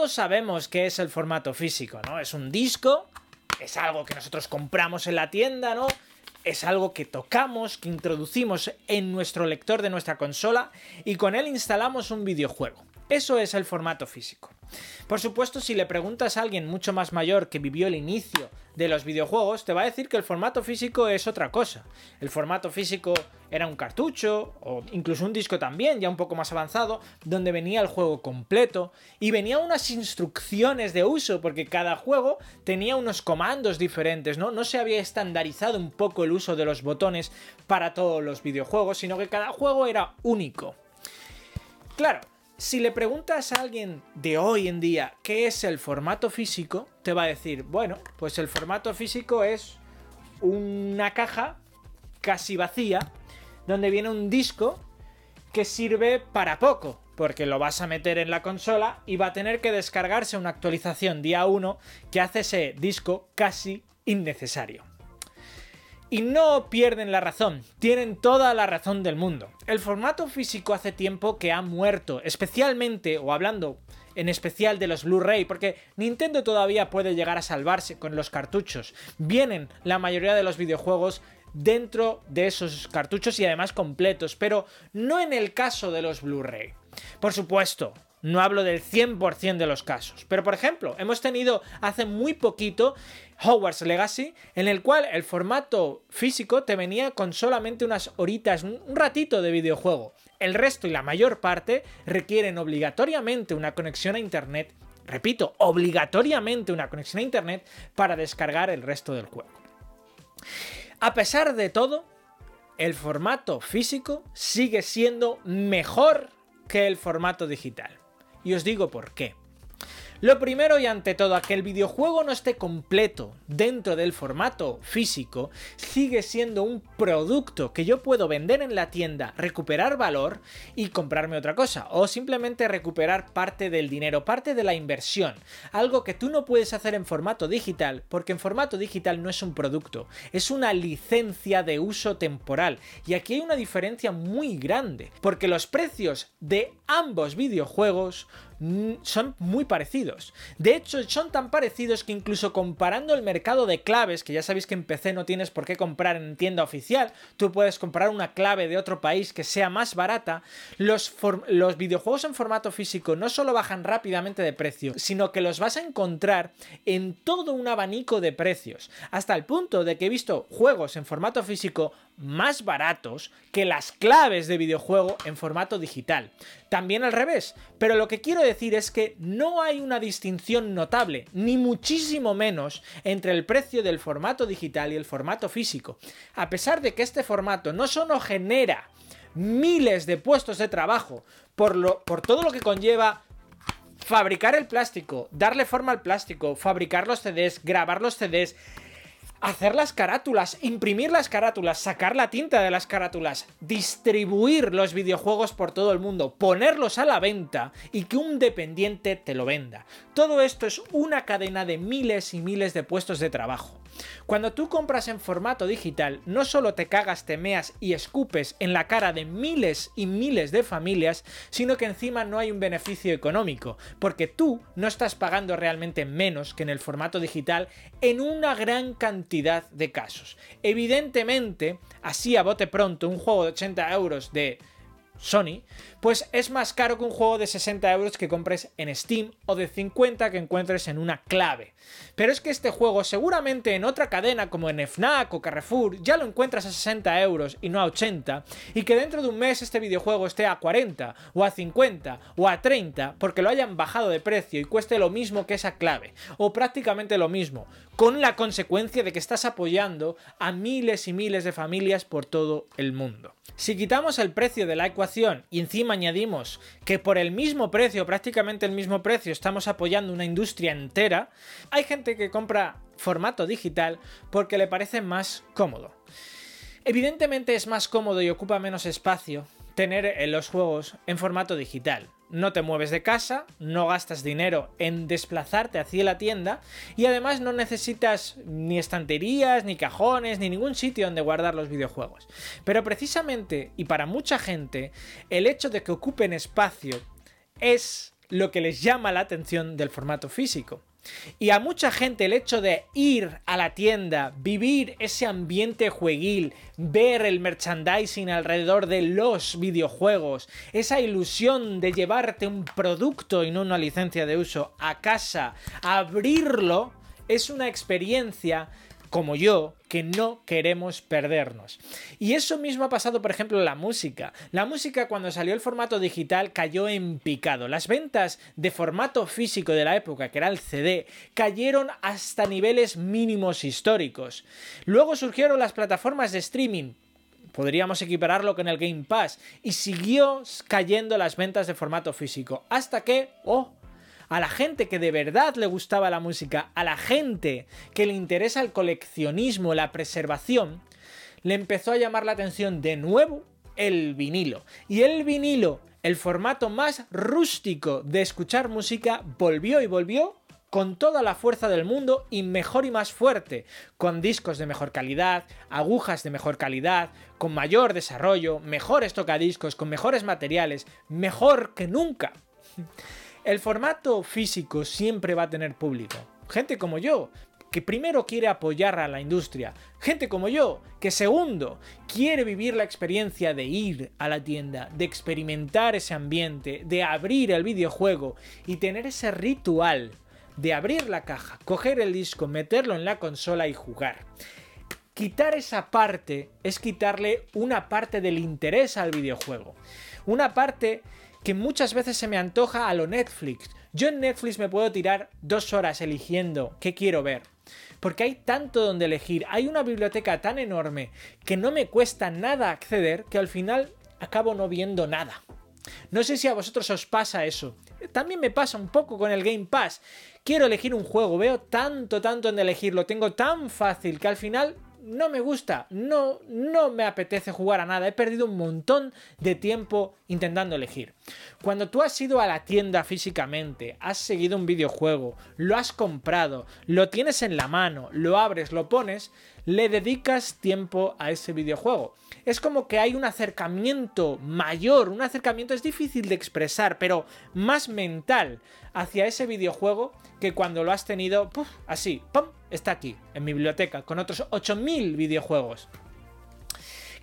Todos sabemos qué es el formato físico, ¿no? Es un disco, es algo que nosotros compramos en la tienda, ¿no? Es algo que tocamos, que introducimos en nuestro lector de nuestra consola y con él instalamos un videojuego. Eso es el formato físico. Por supuesto, si le preguntas a alguien mucho más mayor que vivió el inicio de los videojuegos, te va a decir que el formato físico es otra cosa. El formato físico era un cartucho, o incluso un disco también, ya un poco más avanzado, donde venía el juego completo y venía unas instrucciones de uso, porque cada juego tenía unos comandos diferentes, ¿no? No se había estandarizado un poco el uso de los botones para todos los videojuegos, sino que cada juego era único. Claro, si le preguntas a alguien de hoy en día qué es el formato físico, te va a decir, bueno, pues el formato físico es una caja casi vacía, donde viene un disco que sirve para poco, porque lo vas a meter en la consola y va a tener que descargarse una actualización día 1 que hace ese disco casi innecesario. Y no pierden la razón, tienen toda la razón del mundo. El formato físico hace tiempo que ha muerto, especialmente, o hablando en especial de los Blu-ray, porque Nintendo todavía puede llegar a salvarse con los cartuchos. Vienen la mayoría de los videojuegos dentro de esos cartuchos y además completos, pero no en el caso de los Blu-ray. Por supuesto, no hablo del 100% de los casos. Pero por ejemplo, hemos tenido hace muy poquito Hogwarts Legacy, en el cual el formato físico te venía con solamente unas horitas, un ratito de videojuego. El resto y la mayor parte requieren obligatoriamente una conexión a Internet. Repito, obligatoriamente una conexión a Internet para descargar el resto del juego. A pesar de todo, el formato físico sigue siendo mejor que el formato digital. Y os digo por qué. Lo primero y ante todo, a que el videojuego no esté completo dentro del formato físico, sigue siendo un producto que yo puedo vender en la tienda, recuperar valor y comprarme otra cosa, o simplemente recuperar parte del dinero, parte de la inversión, algo que tú no puedes hacer en formato digital, porque en formato digital no es un producto, es una licencia de uso temporal, y aquí hay una diferencia muy grande, porque los precios de ambos videojuegos son muy parecidos. De hecho, son tan parecidos que incluso comparando el mercado de claves, que ya sabéis que en PC no tienes por qué comprar en tienda oficial, tú puedes comprar una clave de otro país que sea más barata, los, los videojuegos en formato físico no solo bajan rápidamente de precio, sino que los vas a encontrar en todo un abanico de precios, hasta el punto de que he visto juegos en formato físico más baratos que las claves de videojuego en formato digital. También al revés, pero lo que quiero decir es que no hay una distinción notable, ni muchísimo menos, entre el precio del formato digital y el formato físico. A pesar de que este formato no solo genera miles de puestos de trabajo por, lo, por todo lo que conlleva fabricar el plástico, darle forma al plástico, fabricar los CDs, grabar los CDs, hacer las carátulas, imprimir las carátulas, sacar la tinta de las carátulas, distribuir los videojuegos por todo el mundo, ponerlos a la venta y que un dependiente te lo venda. Todo esto es una cadena de miles y miles de puestos de trabajo. Cuando tú compras en formato digital, no solo te cagas, temeas y escupes en la cara de miles y miles de familias, sino que encima no hay un beneficio económico, porque tú no estás pagando realmente menos que en el formato digital en una gran cantidad de casos. Evidentemente, así a bote pronto, un juego de 80 euros de Sony, pues es más caro que un juego de 60 euros que compres en Steam o de 50 que encuentres en una clave. Pero es que este juego seguramente en otra cadena como en FNAC o Carrefour ya lo encuentras a 60 euros y no a 80 y que dentro de un mes este videojuego esté a 40 o a 50 o a 30 porque lo hayan bajado de precio y cueste lo mismo que esa clave o prácticamente lo mismo con la consecuencia de que estás apoyando a miles y miles de familias por todo el mundo. Si quitamos el precio de la y encima añadimos que por el mismo precio, prácticamente el mismo precio, estamos apoyando una industria entera, hay gente que compra formato digital porque le parece más cómodo. Evidentemente es más cómodo y ocupa menos espacio tener los juegos en formato digital no te mueves de casa, no gastas dinero en desplazarte hacia la tienda y además no necesitas ni estanterías, ni cajones, ni ningún sitio donde guardar los videojuegos. Pero precisamente, y para mucha gente, el hecho de que ocupen espacio es lo que les llama la atención del formato físico. Y a mucha gente el hecho de ir a la tienda, vivir ese ambiente jueguil, ver el merchandising alrededor de los videojuegos, esa ilusión de llevarte un producto y no una licencia de uso a casa, abrirlo, es una experiencia como yo, que no queremos perdernos. Y eso mismo ha pasado, por ejemplo, en la música. La música cuando salió el formato digital cayó en picado. Las ventas de formato físico de la época, que era el CD, cayeron hasta niveles mínimos históricos. Luego surgieron las plataformas de streaming, podríamos equipararlo con el Game Pass, y siguió cayendo las ventas de formato físico, hasta que, oh, a la gente que de verdad le gustaba la música, a la gente que le interesa el coleccionismo, la preservación, le empezó a llamar la atención de nuevo el vinilo. Y el vinilo, el formato más rústico de escuchar música, volvió y volvió con toda la fuerza del mundo y mejor y más fuerte, con discos de mejor calidad, agujas de mejor calidad, con mayor desarrollo, mejores tocadiscos, con mejores materiales, mejor que nunca. El formato físico siempre va a tener público. Gente como yo, que primero quiere apoyar a la industria. Gente como yo, que segundo, quiere vivir la experiencia de ir a la tienda, de experimentar ese ambiente, de abrir el videojuego y tener ese ritual de abrir la caja, coger el disco, meterlo en la consola y jugar. Quitar esa parte es quitarle una parte del interés al videojuego. Una parte que muchas veces se me antoja a lo Netflix. Yo en Netflix me puedo tirar dos horas eligiendo qué quiero ver. Porque hay tanto donde elegir, hay una biblioteca tan enorme que no me cuesta nada acceder que al final acabo no viendo nada. No sé si a vosotros os pasa eso. También me pasa un poco con el Game Pass. Quiero elegir un juego, veo tanto, tanto en elegirlo, tengo tan fácil que al final no me gusta, no, no me apetece jugar a nada, he perdido un montón de tiempo intentando elegir. Cuando tú has ido a la tienda físicamente, has seguido un videojuego, lo has comprado, lo tienes en la mano, lo abres, lo pones, le dedicas tiempo a ese videojuego. Es como que hay un acercamiento mayor, un acercamiento es difícil de expresar, pero más mental hacia ese videojuego que cuando lo has tenido, así, ¡pum! Está aquí, en mi biblioteca, con otros 8000 videojuegos.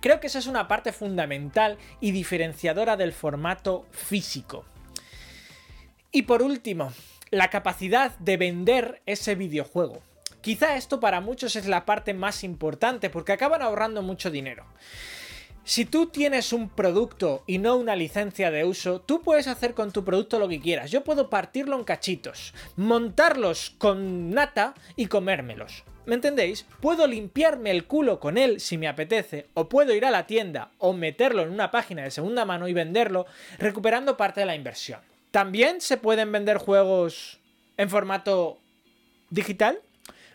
Creo que esa es una parte fundamental y diferenciadora del formato físico. Y por último, la capacidad de vender ese videojuego. Quizá esto para muchos es la parte más importante porque acaban ahorrando mucho dinero. Si tú tienes un producto y no una licencia de uso, tú puedes hacer con tu producto lo que quieras. Yo puedo partirlo en cachitos, montarlos con nata y comérmelos. ¿Me entendéis? Puedo limpiarme el culo con él si me apetece, o puedo ir a la tienda o meterlo en una página de segunda mano y venderlo, recuperando parte de la inversión. También se pueden vender juegos en formato digital.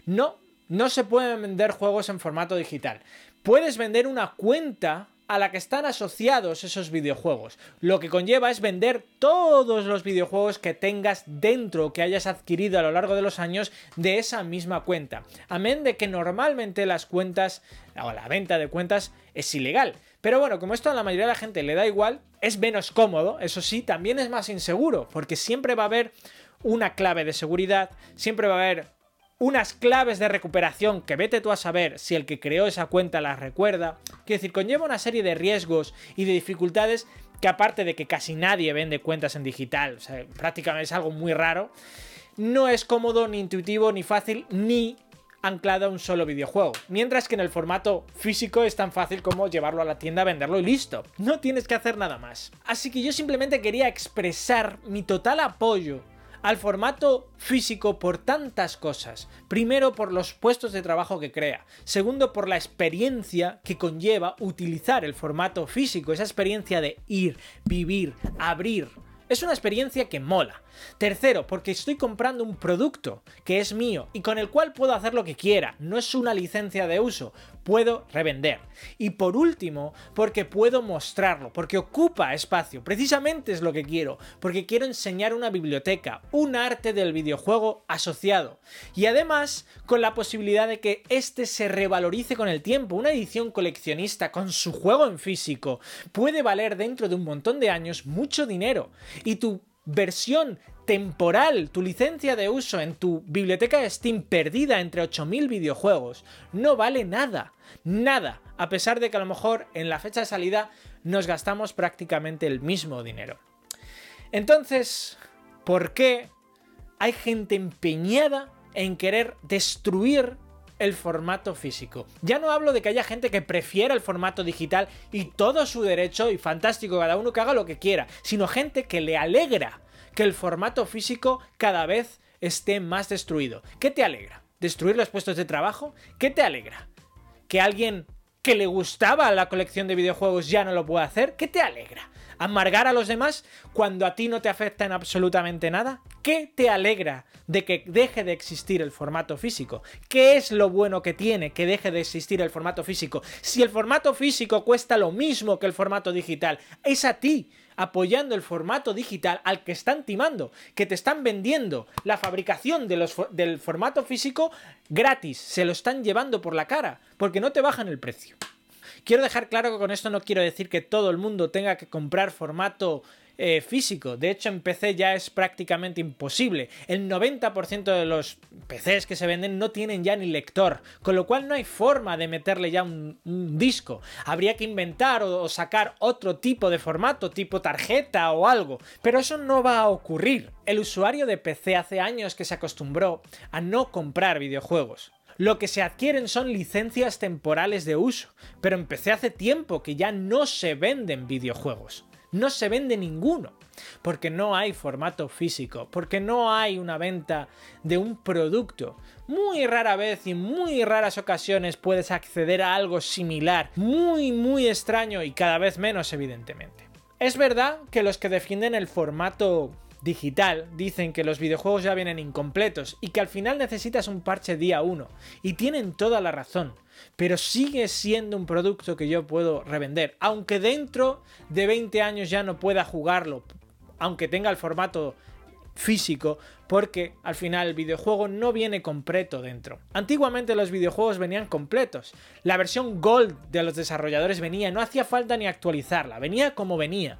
No, no se pueden vender juegos en formato digital. Puedes vender una cuenta a la que están asociados esos videojuegos. Lo que conlleva es vender todos los videojuegos que tengas dentro, que hayas adquirido a lo largo de los años de esa misma cuenta. Amén de que normalmente las cuentas o la venta de cuentas es ilegal. Pero bueno, como esto a la mayoría de la gente le da igual, es menos cómodo, eso sí, también es más inseguro, porque siempre va a haber una clave de seguridad, siempre va a haber unas claves de recuperación que vete tú a saber si el que creó esa cuenta las recuerda. Quiero decir, conlleva una serie de riesgos y de dificultades que aparte de que casi nadie vende cuentas en digital, o sea, prácticamente es algo muy raro, no es cómodo, ni intuitivo, ni fácil, ni anclado a un solo videojuego. Mientras que en el formato físico es tan fácil como llevarlo a la tienda, venderlo y listo. No tienes que hacer nada más. Así que yo simplemente quería expresar mi total apoyo al formato físico por tantas cosas. Primero, por los puestos de trabajo que crea. Segundo, por la experiencia que conlleva utilizar el formato físico. Esa experiencia de ir, vivir, abrir. Es una experiencia que mola. Tercero, porque estoy comprando un producto que es mío y con el cual puedo hacer lo que quiera. No es una licencia de uso puedo revender. Y por último, porque puedo mostrarlo, porque ocupa espacio. Precisamente es lo que quiero, porque quiero enseñar una biblioteca, un arte del videojuego asociado. Y además, con la posibilidad de que este se revalorice con el tiempo. Una edición coleccionista con su juego en físico puede valer dentro de un montón de años mucho dinero. Y tu versión temporal, tu licencia de uso en tu biblioteca de Steam perdida entre 8.000 videojuegos, no vale nada, nada, a pesar de que a lo mejor en la fecha de salida nos gastamos prácticamente el mismo dinero. Entonces, ¿por qué hay gente empeñada en querer destruir el formato físico. Ya no hablo de que haya gente que prefiera el formato digital y todo su derecho y fantástico cada uno que haga lo que quiera, sino gente que le alegra que el formato físico cada vez esté más destruido. ¿Qué te alegra? ¿Destruir los puestos de trabajo? ¿Qué te alegra? ¿Que alguien que le gustaba la colección de videojuegos ya no lo puede hacer? ¿Qué te alegra? ¿Amargar a los demás cuando a ti no te afecta en absolutamente nada? ¿Qué te alegra de que deje de existir el formato físico? ¿Qué es lo bueno que tiene que deje de existir el formato físico? Si el formato físico cuesta lo mismo que el formato digital, es a ti apoyando el formato digital al que están timando, que te están vendiendo la fabricación del formato físico gratis, se lo están llevando por la cara, porque no te bajan el precio. Quiero dejar claro que con esto no quiero decir que todo el mundo tenga que comprar formato eh, físico. De hecho, en PC ya es prácticamente imposible. El 90% de los PCs que se venden no tienen ya ni lector, con lo cual no hay forma de meterle ya un, disco. Habría que inventar o, sacar otro tipo de formato, tipo tarjeta o algo. Pero eso no va a ocurrir. El usuario de PC hace años que se acostumbró a no comprar videojuegos. Lo que se adquieren son licencias temporales de uso, pero en PC hace tiempo que ya no se venden videojuegos no se vende ninguno. Porque no hay formato físico, porque no hay una venta de un producto. Muy rara vez y muy raras ocasiones puedes acceder a algo similar, muy muy extraño y cada vez menos evidentemente. Es verdad que los que defienden el formato digital dicen que los videojuegos ya vienen incompletos y que al final necesitas un parche día 1. Y tienen toda la razón. Pero sigue siendo un producto que yo puedo revender. Aunque dentro de 20 años ya no pueda jugarlo. Aunque tenga el formato físico porque al final el videojuego no viene completo dentro. Antiguamente los videojuegos venían completos. La versión Gold de los desarrolladores venía, no hacía falta ni actualizarla, venía como venía.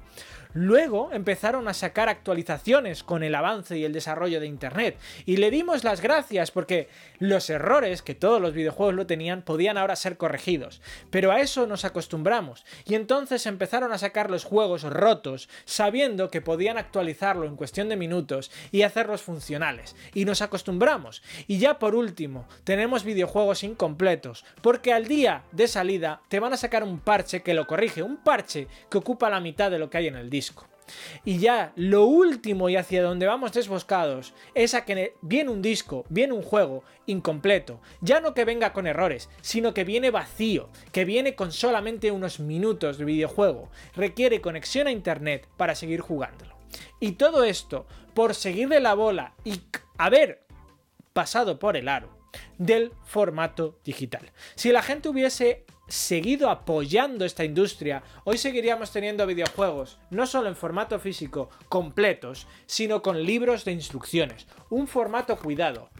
Luego empezaron a sacar actualizaciones con el avance y el desarrollo de Internet. Y le dimos las gracias porque los errores que todos los videojuegos lo tenían podían ahora ser corregidos. Pero a eso nos acostumbramos. Y entonces empezaron a sacar los juegos rotos sabiendo que podían actualizarlo en cuestión de minutos y hacerlos funcionales. Y nos acostumbramos. Y ya por último, tenemos videojuegos incompletos porque al día de salida te van a sacar un parche que lo corrige. Un parche que ocupa la mitad de lo que hay en el disco. Y ya lo último y hacia donde vamos desboscados es a que viene un disco, viene un juego incompleto. Ya no que venga con errores, sino que viene vacío, que viene con solamente unos minutos de videojuego. Requiere conexión a internet para seguir jugándolo. Y todo esto por seguirle la bola y haber pasado por el aro del formato digital. Si la gente hubiese seguido apoyando esta industria, hoy seguiríamos teniendo videojuegos, no solo en formato físico, completos, sino con libros de instrucciones. Un formato cuidado.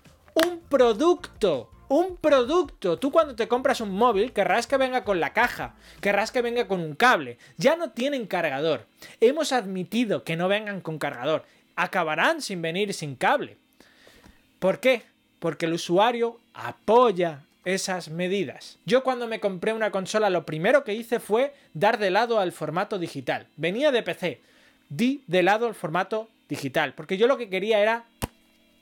Un producto. Un producto. Tú cuando te compras un móvil querrás que venga con la caja, querrás que venga con un cable. Ya no tienen cargador. Hemos admitido que no vengan con cargador. Acabarán sin venir sin cable. ¿Por qué? Porque el usuario apoya esas medidas. Yo cuando me compré una consola lo primero que hice fue dar de lado al formato digital. Venía de PC, di de lado al formato digital, porque yo lo que quería era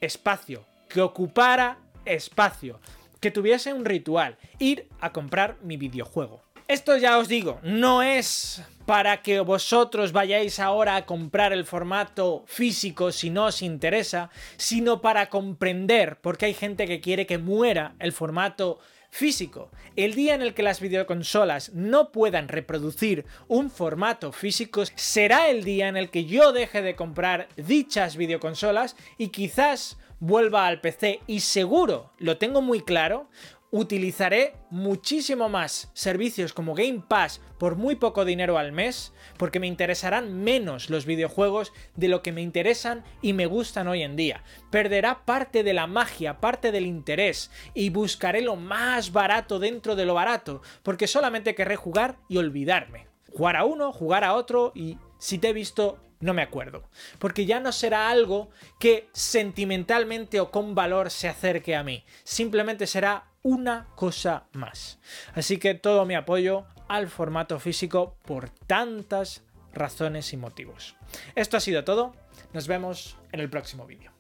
espacio, que ocupara espacio, que tuviese un ritual, ir a comprar mi videojuego. Esto ya os digo, no es para que vosotros vayáis ahora a comprar el formato físico si no os interesa, sino para comprender, porque hay gente que quiere que muera el formato físico. El día en el que las videoconsolas no puedan reproducir un formato físico será el día en el que yo deje de comprar dichas videoconsolas y quizás vuelva al PC y seguro, lo tengo muy claro, utilizaré muchísimo más servicios como Game Pass por muy poco dinero al mes, porque me interesarán menos los videojuegos de lo que me interesan y me gustan hoy en día. Perderá parte de la magia, parte del interés, y buscaré lo más barato dentro de lo barato, porque solamente querré jugar y olvidarme. Jugar a uno, jugar a otro y si te he visto no me acuerdo. Porque ya no será algo que sentimentalmente o con valor se acerque a mí. Simplemente será una cosa más. Así que todo mi apoyo al formato físico por tantas razones y motivos. Esto ha sido todo. Nos vemos en el próximo vídeo.